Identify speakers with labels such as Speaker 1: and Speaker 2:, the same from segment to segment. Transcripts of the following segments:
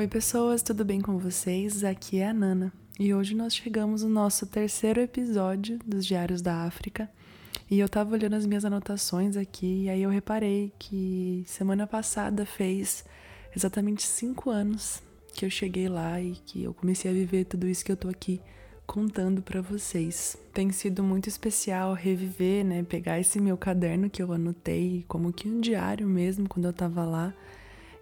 Speaker 1: Oi, pessoas, tudo bem com vocês? Aqui é a Nana e hoje nós chegamos no nosso terceiro episódio dos Diários da África. E eu tava olhando as minhas anotações aqui e aí eu reparei que semana passada fez exatamente cinco anos que eu cheguei lá e que eu comecei a viver tudo isso que eu tô aqui contando para vocês. Tem sido muito especial reviver, né, pegar esse meu caderno que eu anotei como que um diário mesmo quando eu tava lá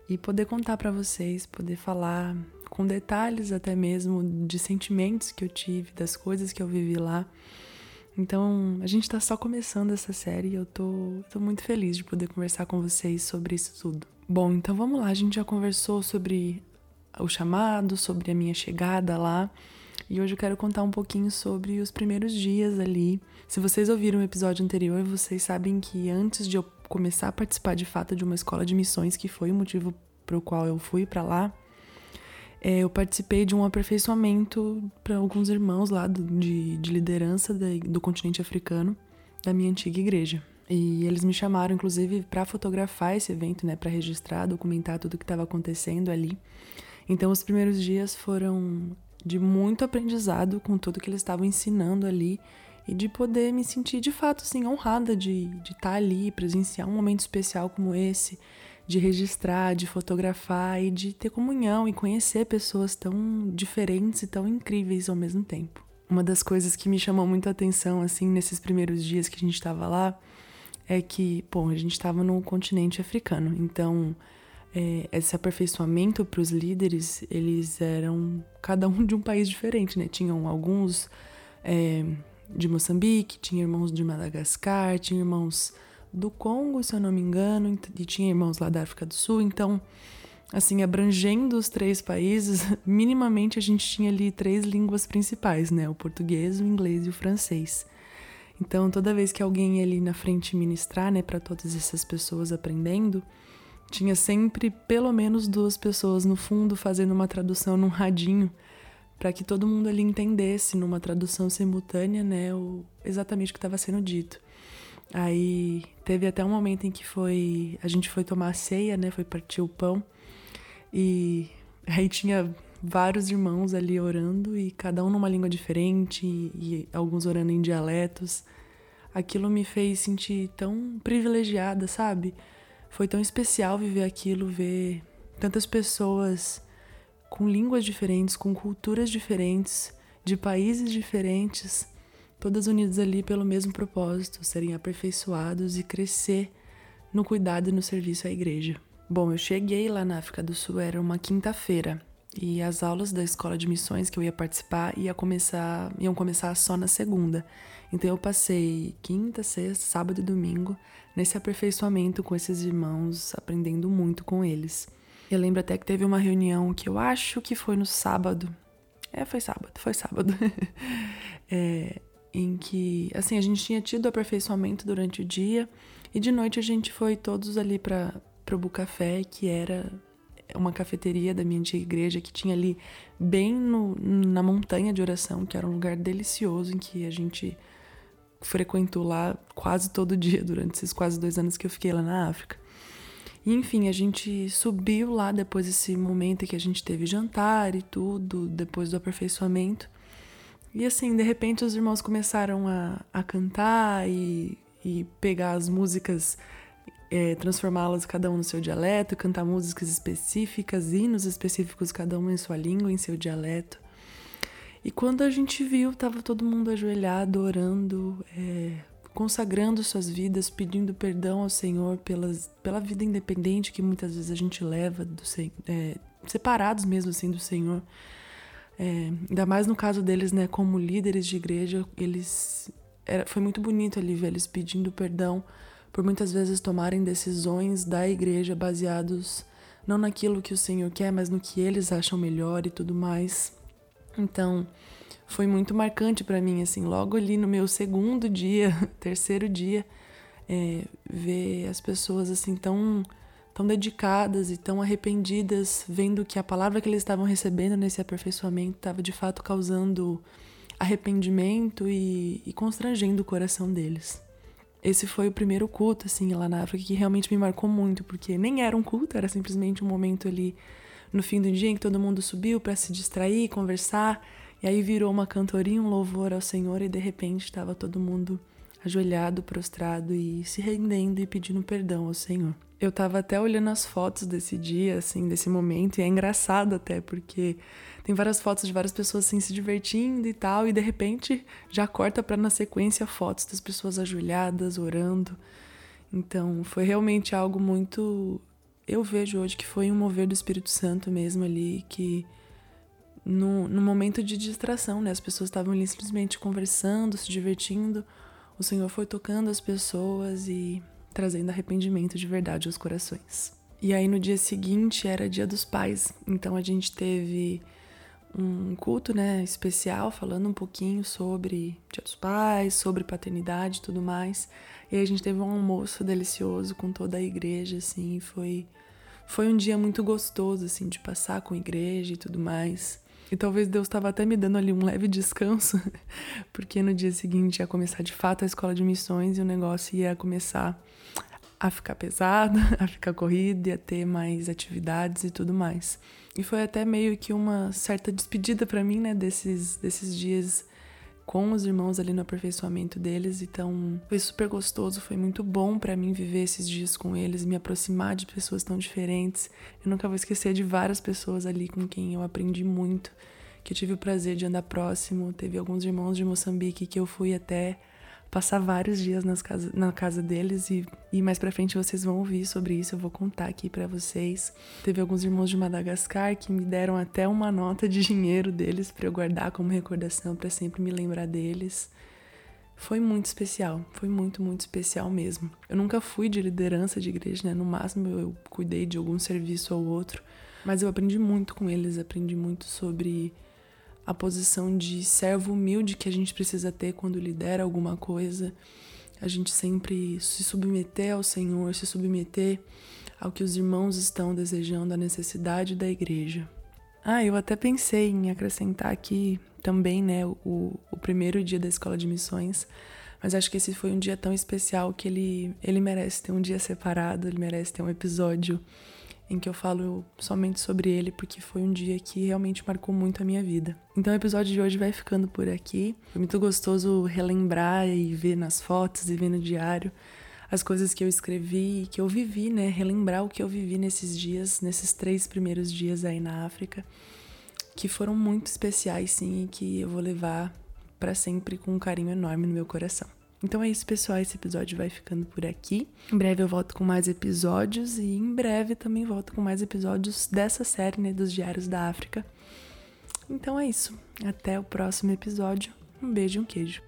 Speaker 1: e poder contar para vocês, poder falar com detalhes até mesmo de sentimentos que eu tive, das coisas que eu vivi lá. Então, a gente tá só começando essa série e eu tô, tô muito feliz de poder conversar com vocês sobre isso tudo. Bom, então vamos lá, a gente já conversou sobre o chamado, sobre a minha chegada lá. E hoje eu quero contar um pouquinho sobre os primeiros dias ali. Se vocês ouviram o episódio anterior, vocês sabem que antes de eu começar a participar de fato de uma escola de missões, que foi o motivo para o qual eu fui para lá, é, eu participei de um aperfeiçoamento para alguns irmãos lá do, de, de liderança da, do continente africano, da minha antiga igreja. E eles me chamaram, inclusive, para fotografar esse evento, né, para registrar, documentar tudo o que estava acontecendo ali. Então, os primeiros dias foram de muito aprendizado com tudo que eles estavam ensinando ali e de poder me sentir de fato assim honrada de de estar tá ali, presenciar um momento especial como esse, de registrar, de fotografar e de ter comunhão e conhecer pessoas tão diferentes e tão incríveis ao mesmo tempo. Uma das coisas que me chamou muito a atenção assim nesses primeiros dias que a gente estava lá é que, bom, a gente estava no continente africano, então é, esse aperfeiçoamento para os líderes, eles eram cada um de um país diferente, né? Tinham alguns é, de Moçambique, tinha irmãos de Madagascar, tinha irmãos do Congo, se eu não me engano, e tinha irmãos lá da África do Sul. Então, assim, abrangendo os três países, minimamente a gente tinha ali três línguas principais, né? O português, o inglês e o francês. Então, toda vez que alguém ia ali na frente ministrar, né, para todas essas pessoas aprendendo, tinha sempre pelo menos duas pessoas no fundo fazendo uma tradução num radinho para que todo mundo ali entendesse numa tradução simultânea, né, o, exatamente o que estava sendo dito. Aí teve até um momento em que foi a gente foi tomar a ceia, né, foi partir o pão e aí tinha vários irmãos ali orando e cada um numa língua diferente e, e alguns orando em dialetos. Aquilo me fez sentir tão privilegiada, sabe? Foi tão especial viver aquilo, ver tantas pessoas com línguas diferentes, com culturas diferentes, de países diferentes, todas unidas ali pelo mesmo propósito, serem aperfeiçoados e crescer no cuidado e no serviço à igreja. Bom, eu cheguei lá na África do Sul, era uma quinta-feira, e as aulas da escola de missões que eu ia participar ia começar, iam começar só na segunda. Então eu passei quinta, sexta, sábado e domingo nesse aperfeiçoamento com esses irmãos, aprendendo muito com eles. Eu lembro até que teve uma reunião que eu acho que foi no sábado. É, foi sábado, foi sábado. é, em que, assim, a gente tinha tido aperfeiçoamento durante o dia e de noite a gente foi todos ali para o Bucafé, que era uma cafeteria da minha antiga igreja que tinha ali bem no, na montanha de oração, que era um lugar delicioso em que a gente frequentou lá quase todo dia durante esses quase dois anos que eu fiquei lá na África. E, enfim, a gente subiu lá depois desse momento que a gente teve jantar e tudo, depois do aperfeiçoamento. E assim, de repente os irmãos começaram a, a cantar e, e pegar as músicas, é, transformá-las cada um no seu dialeto, cantar músicas específicas, hinos específicos, cada um em sua língua, em seu dialeto. E quando a gente viu, tava todo mundo ajoelhado, orando, é, consagrando suas vidas, pedindo perdão ao Senhor pelas, pela vida independente que muitas vezes a gente leva, do, é, separados mesmo assim do Senhor. É, ainda mais no caso deles, né, como líderes de igreja, eles era, foi muito bonito ali ver eles pedindo perdão por muitas vezes tomarem decisões da igreja baseados não naquilo que o Senhor quer, mas no que eles acham melhor e tudo mais. Então, foi muito marcante para mim, assim, logo ali no meu segundo dia, terceiro dia, é, ver as pessoas assim tão tão dedicadas e tão arrependidas, vendo que a palavra que eles estavam recebendo nesse aperfeiçoamento estava de fato causando arrependimento e, e, constrangendo o coração deles. Esse foi o primeiro culto, assim, lá na África, que realmente me marcou muito, porque nem era um culto, era simplesmente um momento ali no fim do dia em que todo mundo subiu para se distrair, conversar, e aí virou uma cantoria, um louvor ao Senhor e de repente estava todo mundo ajoelhado, prostrado e se rendendo e pedindo perdão ao Senhor. Eu tava até olhando as fotos desse dia, assim, desse momento, e é engraçado até, porque tem várias fotos de várias pessoas assim se divertindo e tal, e de repente já corta para na sequência fotos das pessoas ajoelhadas, orando. Então, foi realmente algo muito eu vejo hoje que foi um mover do Espírito Santo mesmo ali, que no, no momento de distração, né? As pessoas estavam ali simplesmente conversando, se divertindo. O Senhor foi tocando as pessoas e trazendo arrependimento de verdade aos corações. E aí no dia seguinte era Dia dos Pais, então a gente teve um culto, né, especial falando um pouquinho sobre Dia dos Pais, sobre paternidade e tudo mais. E aí a gente teve um almoço delicioso com toda a igreja, assim, foi foi um dia muito gostoso, assim, de passar com a igreja e tudo mais. E talvez Deus estava até me dando ali um leve descanso, porque no dia seguinte ia começar de fato a escola de missões e o negócio ia começar a ficar pesado, a ficar corrido, ia ter mais atividades e tudo mais. E foi até meio que uma certa despedida para mim, né, desses, desses dias com os irmãos ali no aperfeiçoamento deles, então foi super gostoso, foi muito bom para mim viver esses dias com eles, me aproximar de pessoas tão diferentes. Eu nunca vou esquecer de várias pessoas ali com quem eu aprendi muito, que eu tive o prazer de andar próximo. Teve alguns irmãos de Moçambique que eu fui até passar vários dias nas casa, na casa deles e, e mais pra frente vocês vão ouvir sobre isso, eu vou contar aqui para vocês. Teve alguns irmãos de Madagascar que me deram até uma nota de dinheiro deles para eu guardar como recordação para sempre me lembrar deles. Foi muito especial, foi muito, muito especial mesmo. Eu nunca fui de liderança de igreja, né? No máximo eu cuidei de algum serviço ou outro, mas eu aprendi muito com eles, aprendi muito sobre a posição de servo humilde que a gente precisa ter quando lidera alguma coisa. A gente sempre se submeter ao Senhor, se submeter ao que os irmãos estão desejando, a necessidade da igreja. Ah, eu até pensei em acrescentar aqui também, né, o, o primeiro dia da escola de missões, mas acho que esse foi um dia tão especial que ele, ele merece ter um dia separado, ele merece ter um episódio em que eu falo somente sobre ele, porque foi um dia que realmente marcou muito a minha vida. Então o episódio de hoje vai ficando por aqui. Foi muito gostoso relembrar e ver nas fotos e ver no diário as coisas que eu escrevi, que eu vivi, né? Relembrar o que eu vivi nesses dias, nesses três primeiros dias aí na África, que foram muito especiais, sim, e que eu vou levar para sempre com um carinho enorme no meu coração. Então é isso, pessoal. Esse episódio vai ficando por aqui. Em breve eu volto com mais episódios e em breve também volto com mais episódios dessa série, né, dos Diários da África. Então é isso. Até o próximo episódio. Um beijo e um queijo.